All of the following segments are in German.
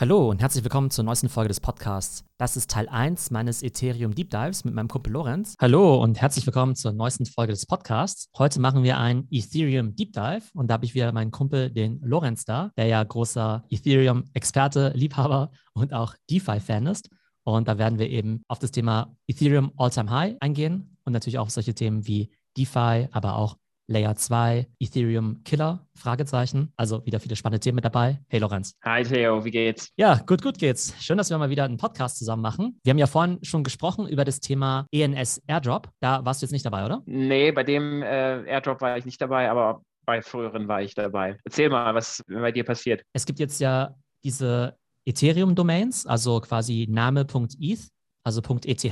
Hallo und herzlich willkommen zur neuesten Folge des Podcasts. Das ist Teil 1 meines Ethereum Deep Dives mit meinem Kumpel Lorenz. Hallo und herzlich willkommen zur neuesten Folge des Podcasts. Heute machen wir ein Ethereum Deep Dive und da habe ich wieder meinen Kumpel, den Lorenz da, der ja großer Ethereum-Experte, Liebhaber und auch DeFi-Fan ist. Und da werden wir eben auf das Thema Ethereum All-Time High eingehen und natürlich auch auf solche Themen wie DeFi, aber auch Layer 2, Ethereum Killer, Fragezeichen. Also wieder viele spannende Themen mit dabei. Hey Lorenz. Hi Theo, wie geht's? Ja, gut, gut geht's. Schön, dass wir mal wieder einen Podcast zusammen machen. Wir haben ja vorhin schon gesprochen über das Thema ENS Airdrop. Da warst du jetzt nicht dabei, oder? Nee, bei dem äh, Airdrop war ich nicht dabei, aber bei früheren war ich dabei. Erzähl mal, was bei dir passiert. Es gibt jetzt ja diese Ethereum-Domains, also quasi name.eth, also .eth.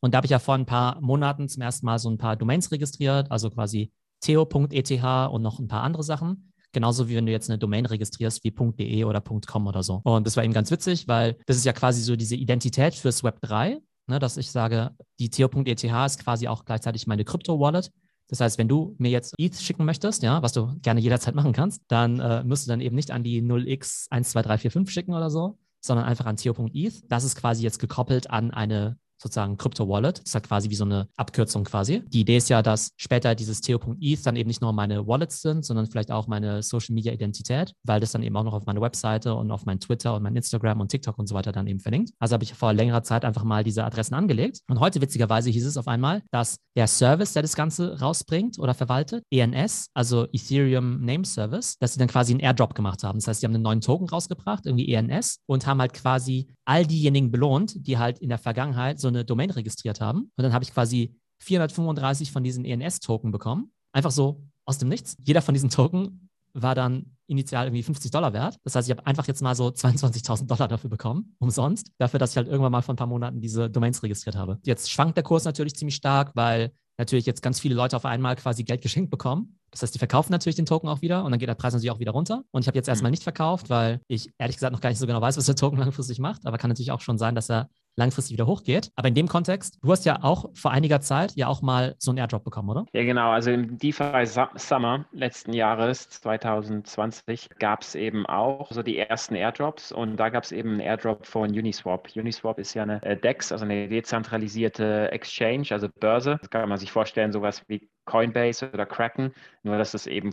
Und da habe ich ja vor ein paar Monaten zum ersten Mal so ein paar Domains registriert, also quasi theo.eth und noch ein paar andere Sachen. Genauso wie wenn du jetzt eine Domain registrierst wie .de oder .com oder so. Und das war eben ganz witzig, weil das ist ja quasi so diese Identität fürs Web 3, ne, dass ich sage, die theo.eth ist quasi auch gleichzeitig meine Krypto-Wallet. Das heißt, wenn du mir jetzt ETH schicken möchtest, ja, was du gerne jederzeit machen kannst, dann äh, musst du dann eben nicht an die 0x12345 schicken oder so, sondern einfach an theo.eth. Das ist quasi jetzt gekoppelt an eine sozusagen Crypto-Wallet. Das ist halt quasi wie so eine Abkürzung quasi. Die Idee ist ja, dass später dieses Theo.eth dann eben nicht nur meine Wallets sind, sondern vielleicht auch meine Social-Media-Identität, weil das dann eben auch noch auf meine Webseite und auf mein Twitter und mein Instagram und TikTok und so weiter dann eben verlinkt. Also habe ich vor längerer Zeit einfach mal diese Adressen angelegt. Und heute witzigerweise hieß es auf einmal, dass der Service, der das Ganze rausbringt oder verwaltet, ENS, also Ethereum Name Service, dass sie dann quasi einen Airdrop gemacht haben. Das heißt, sie haben einen neuen Token rausgebracht, irgendwie ENS, und haben halt quasi all diejenigen belohnt, die halt in der Vergangenheit so eine Domain registriert haben. Und dann habe ich quasi 435 von diesen ENS-Token bekommen. Einfach so aus dem Nichts. Jeder von diesen Token war dann initial irgendwie 50 Dollar wert. Das heißt, ich habe einfach jetzt mal so 22.000 Dollar dafür bekommen, umsonst, dafür, dass ich halt irgendwann mal vor ein paar Monaten diese Domains registriert habe. Jetzt schwankt der Kurs natürlich ziemlich stark, weil natürlich jetzt ganz viele Leute auf einmal quasi Geld geschenkt bekommen. Das heißt, die verkaufen natürlich den Token auch wieder und dann geht der Preis natürlich auch wieder runter. Und ich habe jetzt erstmal mhm. nicht verkauft, weil ich ehrlich gesagt noch gar nicht so genau weiß, was der Token langfristig macht. Aber kann natürlich auch schon sein, dass er langfristig wieder hochgeht. Aber in dem Kontext, du hast ja auch vor einiger Zeit ja auch mal so einen Airdrop bekommen, oder? Ja, genau. Also im DeFi Summer letzten Jahres, 2020, gab es eben auch so die ersten Airdrops und da gab es eben einen Airdrop von Uniswap. Uniswap ist ja eine äh, DEX, also eine dezentralisierte Exchange, also Börse. Das kann man sich vorstellen, sowas wie Coinbase oder Kraken, nur dass es eben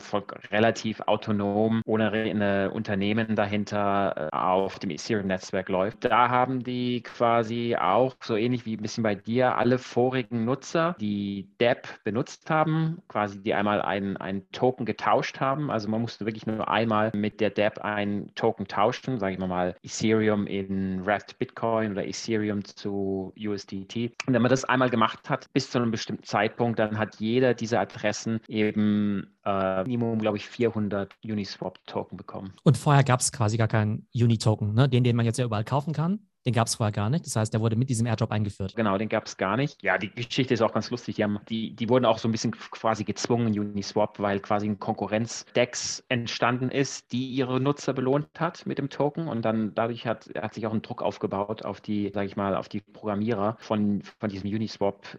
relativ autonom ohne ein Unternehmen dahinter äh, auf dem Ethereum-Netzwerk läuft. Da haben die quasi auch, so ähnlich wie ein bisschen bei dir, alle vorigen Nutzer, die DEP benutzt haben, quasi die einmal einen, einen Token getauscht haben. Also man musste wirklich nur einmal mit der DEP einen Token tauschen, sage ich mal Ethereum in Wrapped Bitcoin oder Ethereum zu USDT. Und wenn man das einmal gemacht hat, bis zu einem bestimmten Zeitpunkt, dann hat jeder diese Adressen eben äh, Minimum, glaube ich, 400 Uniswap-Token bekommen. Und vorher gab es quasi gar keinen Uni-Token, ne? den, den man jetzt ja überall kaufen kann. Den gab es vorher gar nicht. Das heißt, der wurde mit diesem Airdrop eingeführt. Genau, den gab es gar nicht. Ja, die Geschichte ist auch ganz lustig. Die, haben, die, die wurden auch so ein bisschen quasi gezwungen, Uniswap, weil quasi ein Konkurrenz-Dex entstanden ist, die ihre Nutzer belohnt hat mit dem Token. Und dann dadurch hat, hat sich auch ein Druck aufgebaut auf die, sage ich mal, auf die Programmierer von, von diesem Uniswap.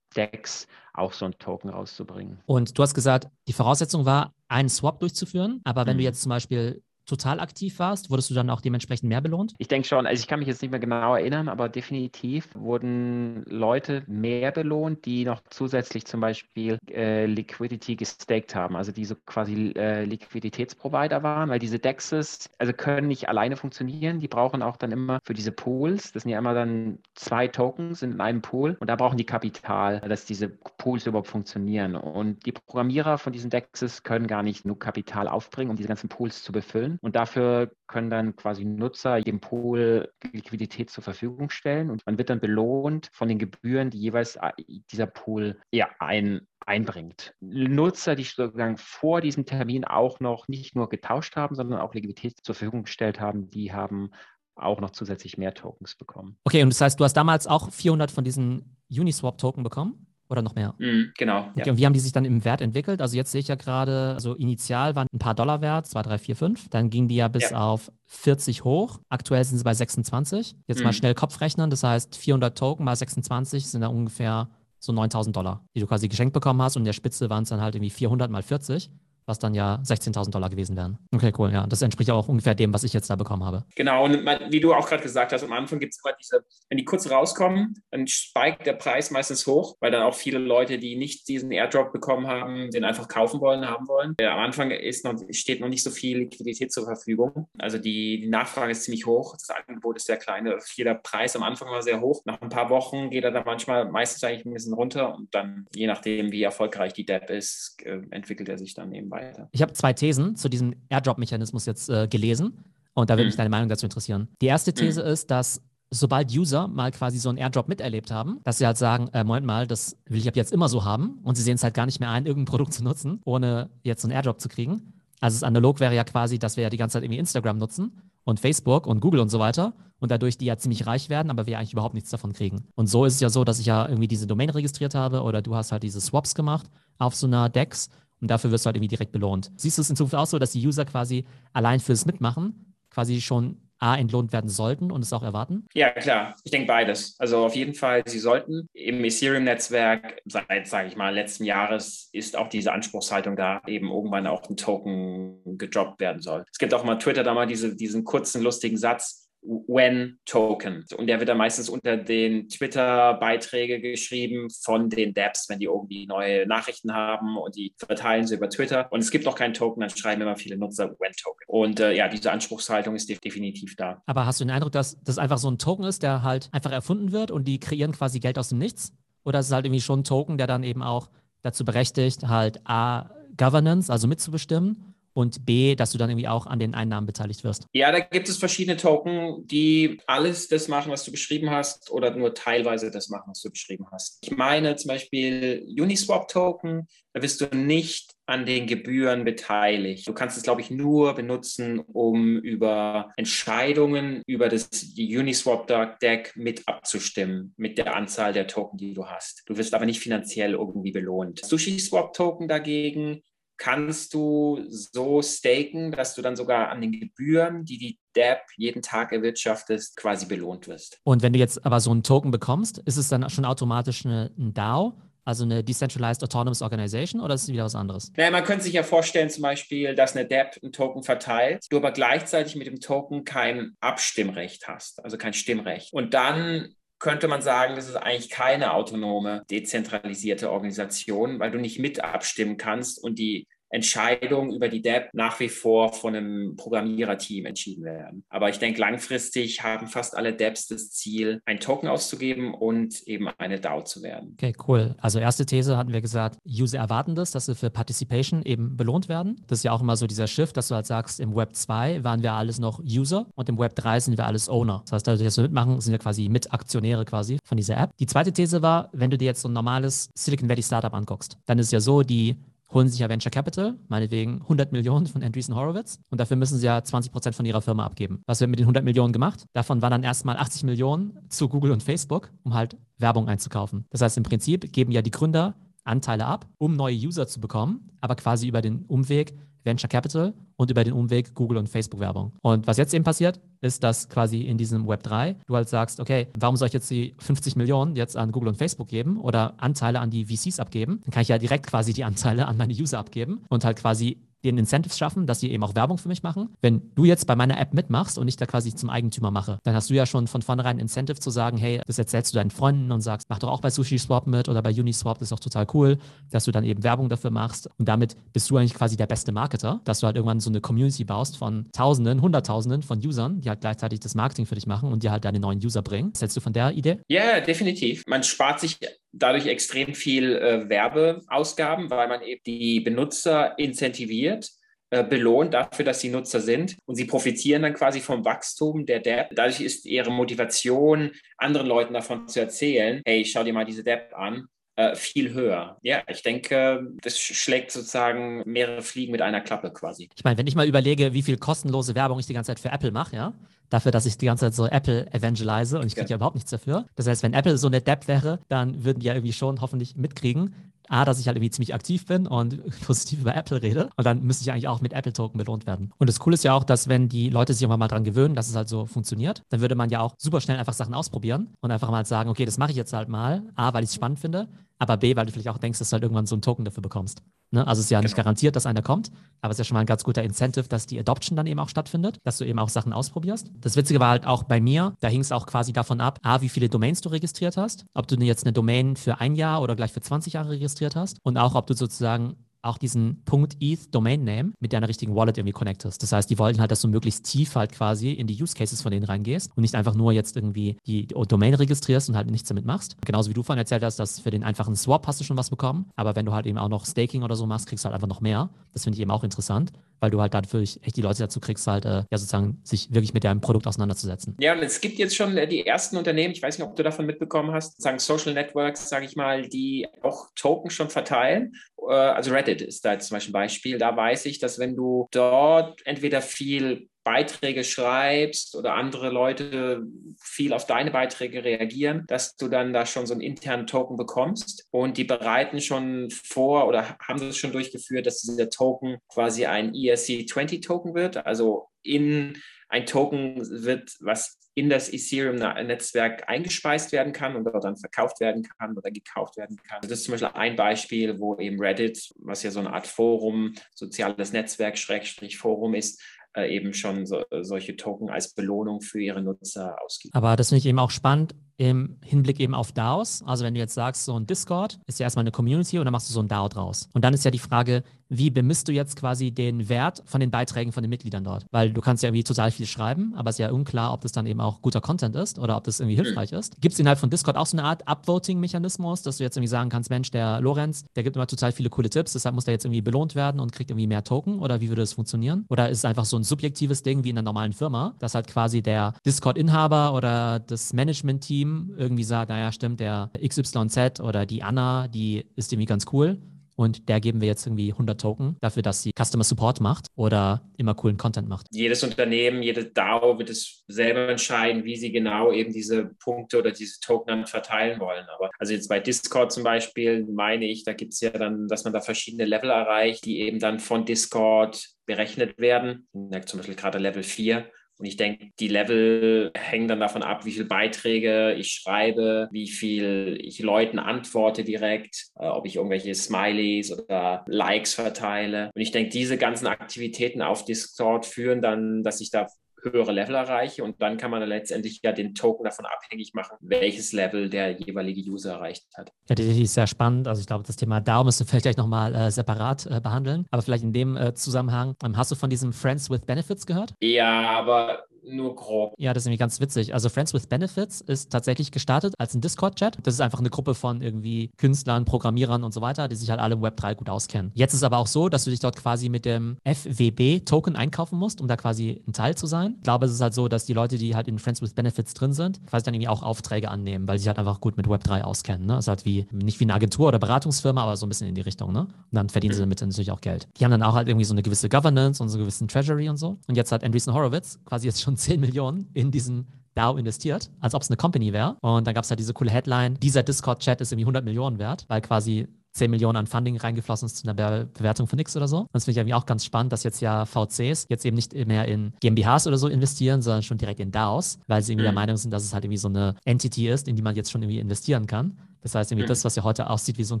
Decks auch so ein Token rauszubringen. Und du hast gesagt, die Voraussetzung war, einen Swap durchzuführen. Aber wenn mhm. du jetzt zum Beispiel total aktiv warst, wurdest du dann auch dementsprechend mehr belohnt? Ich denke schon. Also ich kann mich jetzt nicht mehr genau erinnern, aber definitiv wurden Leute mehr belohnt, die noch zusätzlich zum Beispiel äh, Liquidity gestaked haben, also die so quasi äh, Liquiditätsprovider waren, weil diese DEXs also können nicht alleine funktionieren. Die brauchen auch dann immer für diese Pools, das sind ja immer dann zwei Tokens in einem Pool und da brauchen die Kapital, dass diese Pools überhaupt funktionieren. Und die Programmierer von diesen DEXs können gar nicht genug Kapital aufbringen, um diese ganzen Pools zu befüllen. Und dafür können dann quasi Nutzer dem Pool Liquidität zur Verfügung stellen und man wird dann belohnt von den Gebühren, die jeweils äh, dieser Pool ja, ein, einbringt. Nutzer, die sozusagen vor diesem Termin auch noch nicht nur getauscht haben, sondern auch Liquidität zur Verfügung gestellt haben, die haben auch noch zusätzlich mehr Tokens bekommen. Okay, und das heißt, du hast damals auch 400 von diesen Uniswap-Token bekommen? Oder noch mehr? Mm, genau. Okay, ja. Und wie haben die sich dann im Wert entwickelt? Also jetzt sehe ich ja gerade, also initial waren ein paar Dollar wert, 2, 3, 4, 5. Dann gingen die ja bis ja. auf 40 hoch. Aktuell sind sie bei 26. Jetzt mm. mal schnell Kopf rechnen. Das heißt, 400 Token mal 26 sind da ungefähr so 9000 Dollar, die du quasi geschenkt bekommen hast. Und in der Spitze waren es dann halt irgendwie 400 mal 40. was dann ja 16.000 Dollar gewesen wären. Okay, cool, ja. Das entspricht auch ungefähr dem, was ich jetzt da bekommen habe. Genau, und wie du auch gerade gesagt hast, am Anfang gibt es immer diese, wenn die kurz rauskommen, dann steigt der Preis meistens hoch, weil dann auch viele Leute, die nicht diesen Airdrop bekommen haben, den einfach kaufen wollen, haben wollen. Am Anfang ist noch, steht noch nicht so viel Liquidität zur Verfügung. Also die, die Nachfrage ist ziemlich hoch, das Angebot ist sehr klein. Jeder Preis am Anfang war sehr hoch. Nach ein paar Wochen geht er dann manchmal meistens eigentlich ein bisschen runter und dann, je nachdem, wie erfolgreich die Depp ist, äh, entwickelt er sich dann nebenbei weiter. Ich habe zwei Thesen zu diesem Airdrop-Mechanismus jetzt äh, gelesen und da würde mhm. mich deine Meinung dazu interessieren. Die erste These mhm. ist, dass sobald User mal quasi so einen Airdrop miterlebt haben, dass sie halt sagen, äh, Moment mal, das will ich ab jetzt immer so haben und sie sehen es halt gar nicht mehr ein, irgendein Produkt zu nutzen, ohne jetzt so einen Airdrop zu kriegen. Also das analog wäre ja quasi, dass wir ja die ganze Zeit irgendwie Instagram nutzen und Facebook und Google und so weiter und dadurch die ja ziemlich reich werden, aber wir eigentlich überhaupt nichts davon kriegen. Und so ist es ja so, dass ich ja irgendwie diese Domain registriert habe oder du hast halt diese Swaps gemacht auf so einer DEX und dafür wirst du halt irgendwie direkt belohnt. Siehst du es in Zukunft auch so, dass die User quasi allein fürs Mitmachen quasi schon A, entlohnt werden sollten und es auch erwarten? Ja, klar. Ich denke beides. Also auf jeden Fall, sie sollten. Im Ethereum-Netzwerk seit, sage ich mal, letzten Jahres ist auch diese Anspruchshaltung da, eben irgendwann auch ein Token gedroppt werden soll. Es gibt auch mal Twitter da mal diese, diesen kurzen, lustigen Satz, When Token. Und der wird dann meistens unter den Twitter-Beiträge geschrieben von den Dapps, wenn die irgendwie neue Nachrichten haben und die verteilen sie über Twitter. Und es gibt noch keinen Token, dann schreiben immer viele Nutzer When Token. Und äh, ja, diese Anspruchshaltung ist definitiv da. Aber hast du den Eindruck, dass das einfach so ein Token ist, der halt einfach erfunden wird und die kreieren quasi Geld aus dem Nichts? Oder ist es halt irgendwie schon ein Token, der dann eben auch dazu berechtigt, halt A, Governance, also mitzubestimmen und B, dass du dann irgendwie auch an den Einnahmen beteiligt wirst? Ja, da gibt es verschiedene Token, die alles das machen, was du beschrieben hast oder nur teilweise das machen, was du beschrieben hast. Ich meine zum Beispiel Uniswap-Token, da bist du nicht an den Gebühren beteiligt. Du kannst es, glaube ich, nur benutzen, um über Entscheidungen über das Uniswap-Deck mit abzustimmen, mit der Anzahl der Token, die du hast. Du wirst aber nicht finanziell irgendwie belohnt. SushiSwap-Token dagegen kannst du so staken, dass du dann sogar an den Gebühren, die die DApp jeden Tag erwirtschaftest, quasi belohnt wirst. Und wenn du jetzt aber so einen Token bekommst, ist es dann schon automatisch eine, ein DAO? Also eine Decentralized Autonomous Organization oder ist es wieder was anderes? Naja, man könnte sich ja vorstellen, zum Beispiel, dass eine DApp einen Token verteilt, du aber gleichzeitig mit dem Token kein Abstimmrecht hast, also kein Stimmrecht. Und dann könnte man sagen, das ist eigentlich keine autonome, dezentralisierte Organisation, weil du nicht mit abstimmen kannst und die Entscheidungen über die DApp nach wie vor von einem Programmiererteam entschieden werden. Aber ich denke, langfristig haben fast alle DApps das Ziel, ein Token auszugeben und eben eine DAO zu werden. Okay, cool. Also erste These hatten wir gesagt, User erwarten das, dass sie für Participation eben belohnt werden. Das ist ja auch immer so dieser Shift, dass du halt sagst, im Web 2 waren wir alles noch User und im Web 3 sind wir alles Owner. Das heißt, dadurch, dass wir mitmachen, sind wir quasi Mitaktionäre quasi von dieser App. Die zweite These war, wenn du dir jetzt so ein normales Silicon Valley Startup anguckst, dann ist ja so, die holen sich ja Venture Capital, meinetwegen 100 Millionen von Andreessen Horowitz und dafür müssen sie ja 20 Prozent von ihrer Firma abgeben. Was wird mit den 100 Millionen gemacht? Davon waren dann erstmal 80 Millionen zu Google und Facebook, um halt Werbung einzukaufen. Das heißt, im Prinzip geben ja die Gründer Anteile ab, um neue User zu bekommen, aber quasi über den Umweg Venture Capital und über den Umweg Google und Facebook Werbung. Und was jetzt eben passiert, ist, dass quasi in diesem Web 3 du halt sagst, okay, warum soll ich jetzt die 50 Millionen jetzt an Google und Facebook geben oder Anteile an die VCs abgeben? Dann kann ich ja direkt quasi die Anteile an meine User abgeben und halt quasi den Incentives schaffen, dass sie eben auch Werbung für mich machen. Wenn du jetzt bei meiner App mitmachst und ich da quasi zum Eigentümer mache, dann hast du ja schon von vornherein ein Incentive zu sagen, hey, das erzählst du deinen Freunden und sagst, mach doch auch bei Sushi Swap mit oder bei Uniswap, das ist doch total cool, dass du dann eben Werbung dafür machst und damit bist du eigentlich quasi der beste Marketer, dass du halt irgendwann so eine Community baust von Tausenden, Hunderttausenden von Usern, die halt gleichzeitig das Marketing für dich machen und dir halt deine neuen User bringen. Was hältst du von der Idee? Ja, yeah, definitiv. Man spart sich dadurch extrem viel äh, Werbeausgaben, weil man eben die Benutzer incentiviert äh, belohnt dafür, dass sie Nutzer sind und sie profitieren dann quasi vom Wachstum der Depp. Dadurch ist ihre Motivation, anderen Leuten davon zu erzählen, hey, schau dir mal diese Depp an, viel höher. Ja, ich denke, das schlägt sozusagen mehrere Fliegen mit einer Klappe quasi. Ich meine, wenn ich mal überlege, wie viel kostenlose Werbung ich die ganze Zeit für Apple mache, ja, dafür, dass ich die ganze Zeit so Apple evangelise und ich kriege ja. ja überhaupt nichts dafür. Das heißt, wenn Apple so eine Depp wäre, dann würden die ja irgendwie schon hoffentlich mitkriegen, A, dass ich halt irgendwie ziemlich aktiv bin und positiv über Apple rede. Und dann müsste ich eigentlich auch mit Apple-Token belohnt werden. Und das Coole ist ja auch, dass wenn die Leute sich irgendwann mal dran gewöhnen, dass es halt so funktioniert, dann würde man ja auch super schnell einfach Sachen ausprobieren und einfach mal sagen, okay, das mache ich jetzt halt mal. A, weil ich es spannend finde. Aber B, weil du vielleicht auch denkst, dass du halt irgendwann so einen Token dafür bekommst. Ne? Also es ist ja genau. nicht garantiert, dass einer kommt, aber es ist ja schon mal ein ganz guter Incentive, dass die Adoption dann eben auch stattfindet, dass du eben auch Sachen ausprobierst. Das Witzige war halt auch bei mir, da hing es auch quasi davon ab, A, wie viele Domains du registriert hast, ob du jetzt eine Domain für ein Jahr oder gleich für 20 Jahre registriert hast und auch, ob du sozusagen auch diesen .eth Domain Name mit deiner richtigen Wallet irgendwie connectest. Das heißt, die wollten halt, dass du möglichst tief halt quasi in die Use Cases von denen reingehst und nicht einfach nur jetzt irgendwie die Domain registrierst und halt nichts damit machst. Genauso wie du vorhin erzählt hast, dass für den einfachen Swap hast du schon was bekommen, aber wenn du halt eben auch noch Staking oder so machst, kriegst du halt einfach noch mehr. Das finde ich eben auch interessant, weil du halt dafür echt die Leute dazu kriegst, halt äh, ja sozusagen sich wirklich mit deinem Produkt auseinanderzusetzen. Ja, und es gibt jetzt schon äh, die ersten Unternehmen, ich weiß nicht, ob du davon mitbekommen hast, sagen Social Networks, sage ich mal, die auch Token schon verteilen äh, also Reddit ist da jetzt zum Beispiel ein Beispiel. Da weiß ich, dass wenn du dort entweder viel Beiträge schreibst oder andere Leute viel auf deine Beiträge reagieren, dass du dann da schon so einen internen Token bekommst. Und die bereiten schon vor oder haben das schon durchgeführt, dass dieser Token quasi ein ERC20-Token wird, also in ein Token wird, was in das Ethereum-Netzwerk eingespeist werden kann und dort dann verkauft werden kann oder gekauft werden kann. Das ist zum Beispiel ein Beispiel, wo eben Reddit, was ja so eine Art Forum, soziales Netzwerk, Schrägstrich Forum ist, äh, eben schon so, solche Token als Belohnung für ihre Nutzer ausgibt. Aber das finde ich eben auch spannend im Hinblick eben auf DAOs. Also wenn du jetzt sagst, so ein Discord ist ja erstmal eine Community und dann machst du so ein DAO draus. Und dann ist ja die Frage, wie bemisst du jetzt quasi den Wert von den Beiträgen von den Mitgliedern dort? Weil du kannst ja irgendwie total viel schreiben, aber es ist ja unklar, ob das dann eben auch guter Content ist oder ob das irgendwie hilfreich mhm. ist. Gibt es innerhalb von Discord auch so eine Art Upvoting-Mechanismus, dass du jetzt irgendwie sagen kannst, Mensch, der Lorenz, der gibt immer total viele coole Tipps, deshalb muss der jetzt irgendwie belohnt werden und kriegt irgendwie mehr Token? Oder wie würde das funktionieren? Oder ist es einfach so ein subjektives Ding wie in einer normalen Firma, dass halt quasi der Discord-Inhaber oder das Management-Team irgendwie sagt, naja, stimmt, der XYZ oder die Anna, die ist irgendwie ganz cool und der geben wir jetzt irgendwie 100 Token dafür, dass sie Customer Support macht oder immer coolen Content macht. Jedes Unternehmen, jede DAO wird es selber entscheiden, wie sie genau eben diese Punkte oder diese Token dann verteilen wollen. Aber also jetzt bei Discord zum Beispiel meine ich, da gibt es ja dann, dass man da verschiedene Level erreicht, die eben dann von Discord berechnet werden. Zum Beispiel gerade Level 4 und ich denke, die Level hängen dann davon ab, wie viele Beiträge ich schreibe, wie viel ich Leuten antworte direkt, äh, ob ich irgendwelche Smileys oder Likes verteile. Und ich denke, diese ganzen Aktivitäten auf Discord führen dann, dass ich da höhere Level erreiche und dann kann man dann letztendlich ja den Token davon abhängig machen, welches Level der jeweilige User erreicht hat. Ja, das ist sehr spannend. Also ich glaube, das Thema DAO müssen wir vielleicht gleich nochmal äh, separat äh, behandeln. Aber vielleicht in dem äh, Zusammenhang, ähm, hast du von diesem Friends with Benefits gehört? Ja, aber nur grob. Ja, das ist irgendwie ganz witzig. Also Friends with Benefits ist tatsächlich gestartet als ein Discord-Chat. Das ist einfach eine Gruppe von irgendwie Künstlern, Programmierern und so weiter, die sich halt alle im Web 3 gut auskennen. Jetzt ist aber auch so, dass du dich dort quasi mit dem FWB-Token einkaufen musst, um da quasi ein Teil zu sein. Ich glaube, es ist halt so, dass die Leute, die halt in Friends with Benefits drin sind, quasi dann irgendwie auch Aufträge annehmen, weil sie sich halt einfach gut mit Web 3 auskennen. Ne? Das ist halt wie, nicht wie eine Agentur oder Beratungsfirma, aber so ein bisschen in die Richtung. Ne? Und dann verdienen sie damit natürlich auch Geld. Die haben dann auch halt irgendwie so eine gewisse Governance und so einen gewissen Treasury und so. Und jetzt hat Andreessen Horowitz quasi jetzt schon 10 Millionen in diesen DAO investiert, als ob es eine Company wäre. Und dann gab es halt diese coole Headline, dieser Discord-Chat ist irgendwie 100 Millionen wert, weil quasi 10 Millionen an Funding reingeflossen ist zu einer Be Bewertung von X oder so. Das finde ich irgendwie auch ganz spannend, dass jetzt ja VCs jetzt eben nicht mehr in GmbHs oder so investieren, sondern schon direkt in DAOs, weil sie irgendwie mhm. der Meinung sind, dass es halt irgendwie so eine Entity ist, in die man jetzt schon irgendwie investieren kann. Das heißt, irgendwie mhm. das, was ja heute aussieht wie so ein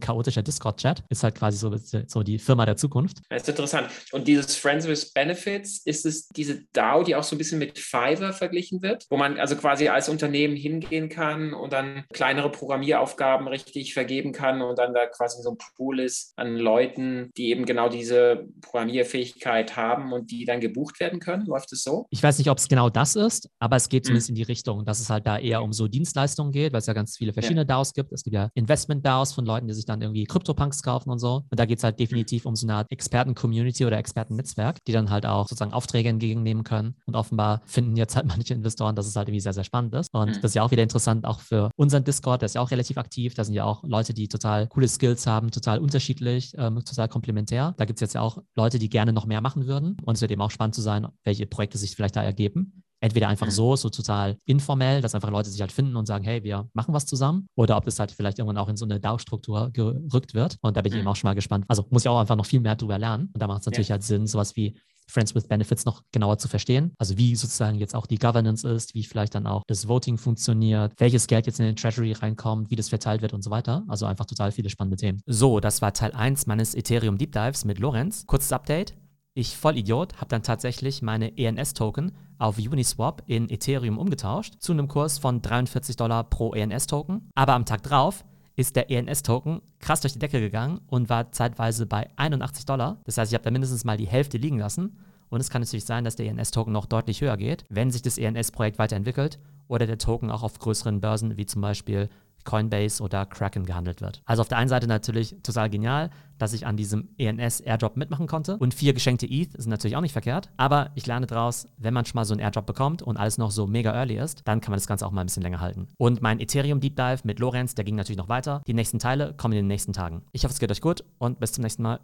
chaotischer Discord-Chat, ist halt quasi so, so die Firma der Zukunft. Das ist interessant. Und dieses Friends with Benefits, ist es diese DAO, die auch so ein bisschen mit Fiverr verglichen wird, wo man also quasi als Unternehmen hingehen kann und dann kleinere Programmieraufgaben richtig vergeben kann und dann da quasi so ein Pool ist an Leuten, die eben genau diese Programmierfähigkeit haben und die dann gebucht werden können? Läuft es so? Ich weiß nicht, ob es genau das ist, aber es geht mhm. zumindest in die Richtung, dass es halt da eher um so Dienstleistungen geht, weil es ja ganz viele verschiedene ja. DAOs gibt. Es ja Investment-DAOs von Leuten, die sich dann irgendwie Krypto-Punks kaufen und so. Und da geht es halt definitiv um so eine Art Experten-Community oder Experten-Netzwerk, die dann halt auch sozusagen Aufträge entgegennehmen können. Und offenbar finden jetzt halt manche Investoren, dass es halt irgendwie sehr, sehr spannend ist. Und mhm. das ist ja auch wieder interessant, auch für unseren Discord, der ist ja auch relativ aktiv. Da sind ja auch Leute, die total coole Skills haben, total unterschiedlich, ähm, total komplementär. Da gibt es jetzt ja auch Leute, die gerne noch mehr machen würden. Und es wird eben auch spannend zu sein, welche Projekte sich vielleicht da ergeben. Entweder einfach so, so total informell, dass einfach Leute sich halt finden und sagen, hey, wir machen was zusammen. Oder ob das halt vielleicht irgendwann auch in so eine DAO-Struktur gerückt wird. Und da bin ich eben mhm. auch schon mal gespannt. Also muss ich auch einfach noch viel mehr drüber lernen. Und da macht es natürlich ja. halt Sinn, sowas wie Friends with Benefits noch genauer zu verstehen. Also wie sozusagen jetzt auch die Governance ist, wie vielleicht dann auch das Voting funktioniert, welches Geld jetzt in den Treasury reinkommt, wie das verteilt wird und so weiter. Also einfach total viele spannende Themen. So, das war Teil 1 meines Ethereum Deep Dives mit Lorenz. Kurzes Update. Ich, Vollidiot, habe dann tatsächlich meine ENS-Token auf Uniswap in Ethereum umgetauscht zu einem Kurs von 43 Dollar pro ENS-Token. Aber am Tag drauf ist der ENS-Token krass durch die Decke gegangen und war zeitweise bei 81 Dollar. Das heißt, ich habe da mindestens mal die Hälfte liegen lassen. Und es kann natürlich sein, dass der ENS-Token noch deutlich höher geht, wenn sich das ENS-Projekt weiterentwickelt oder der Token auch auf größeren Börsen wie zum Beispiel Coinbase oder Kraken gehandelt wird. Also auf der einen Seite natürlich total genial, dass ich an diesem ENS Airdrop mitmachen konnte. Und vier geschenkte ETH sind natürlich auch nicht verkehrt. Aber ich lerne daraus, wenn man schon mal so einen Airdrop bekommt und alles noch so mega early ist, dann kann man das Ganze auch mal ein bisschen länger halten. Und mein Ethereum Deep Dive mit Lorenz, der ging natürlich noch weiter. Die nächsten Teile kommen in den nächsten Tagen. Ich hoffe, es geht euch gut und bis zum nächsten Mal.